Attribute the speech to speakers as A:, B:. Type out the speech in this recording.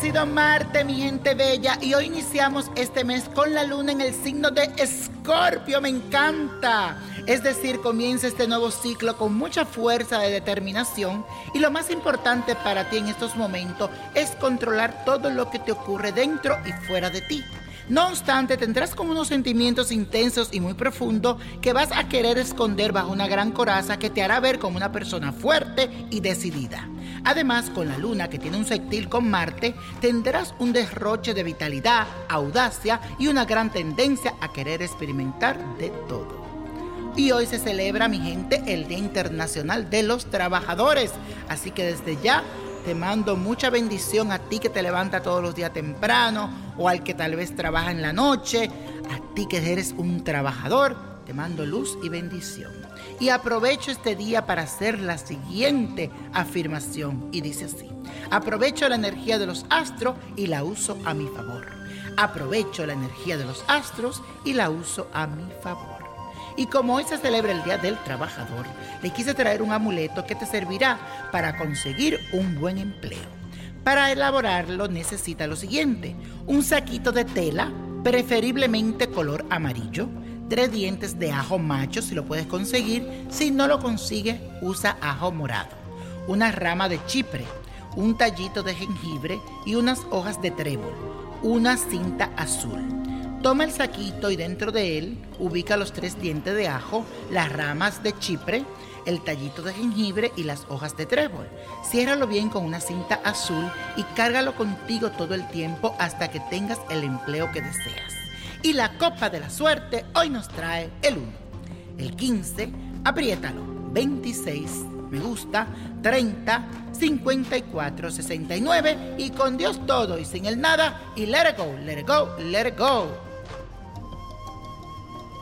A: sido Marte, mi gente bella, y hoy iniciamos este mes con la luna en el signo de Escorpio, me encanta. Es decir, comienza este nuevo ciclo con mucha fuerza de determinación y lo más importante para ti en estos momentos es controlar todo lo que te ocurre dentro y fuera de ti. No obstante, tendrás como unos sentimientos intensos y muy profundos que vas a querer esconder bajo una gran coraza que te hará ver como una persona fuerte y decidida. Además, con la luna que tiene un sextil con Marte, tendrás un derroche de vitalidad, audacia y una gran tendencia a querer experimentar de todo. Y hoy se celebra, mi gente, el Día Internacional de los Trabajadores. Así que desde ya te mando mucha bendición a ti que te levanta todos los días temprano o al que tal vez trabaja en la noche, a ti que eres un trabajador, te mando luz y bendición. Y aprovecho este día para hacer la siguiente afirmación y dice así, aprovecho la energía de los astros y la uso a mi favor. Aprovecho la energía de los astros y la uso a mi favor. Y como hoy se celebra el Día del Trabajador, le quise traer un amuleto que te servirá para conseguir un buen empleo. Para elaborarlo necesita lo siguiente, un saquito de tela, preferiblemente color amarillo, tres dientes de ajo macho si lo puedes conseguir, si no lo consigues usa ajo morado, una rama de chipre, un tallito de jengibre y unas hojas de trébol, una cinta azul. Toma el saquito y dentro de él ubica los tres dientes de ajo, las ramas de chipre, el tallito de jengibre y las hojas de trébol. Ciérralo bien con una cinta azul y cárgalo contigo todo el tiempo hasta que tengas el empleo que deseas. Y la copa de la suerte hoy nos trae el 1. El 15, apriétalo. 26, me gusta. 30, 54, 69 y con Dios todo y sin el nada y let it go, let it go, let it go.